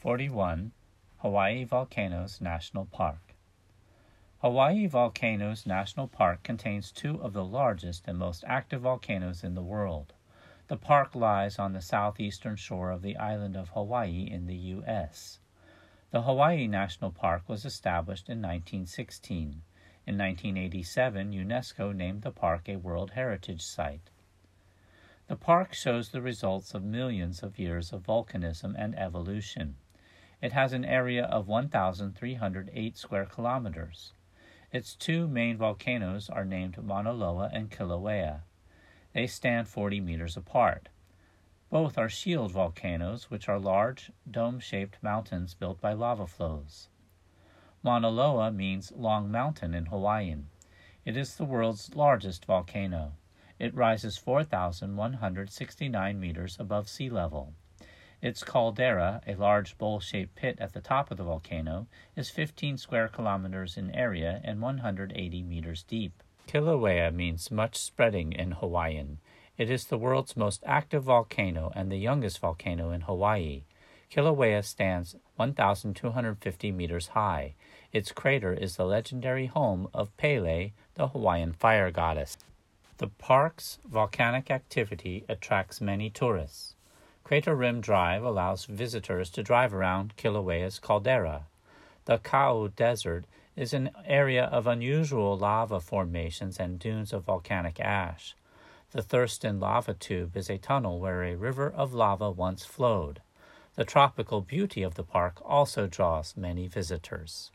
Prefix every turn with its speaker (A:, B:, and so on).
A: 41. Hawaii Volcanoes National Park. Hawaii Volcanoes National Park contains two of the largest and most active volcanoes in the world. The park lies on the southeastern shore of the island of Hawaii in the U.S. The Hawaii National Park was established in 1916. In 1987, UNESCO named the park a World Heritage Site. The park shows the results of millions of years of volcanism and evolution. It has an area of 1,308 square kilometers. Its two main volcanoes are named Mauna Loa and Kilauea. They stand 40 meters apart. Both are shield volcanoes, which are large, dome shaped mountains built by lava flows. Mauna Loa means long mountain in Hawaiian. It is the world's largest volcano. It rises 4,169 meters above sea level. Its caldera, a large bowl shaped pit at the top of the volcano, is 15 square kilometers in area and 180 meters deep. Kilauea means much spreading in Hawaiian. It is the world's most active volcano and the youngest volcano in Hawaii. Kilauea stands 1,250 meters high. Its crater is the legendary home of Pele, the Hawaiian fire goddess. The park's volcanic activity attracts many tourists. Crater Rim Drive allows visitors to drive around Kilauea's caldera. The Kau Desert is an area of unusual lava formations and dunes of volcanic ash. The Thurston Lava Tube is a tunnel where a river of lava once flowed. The tropical beauty of the park also draws many visitors.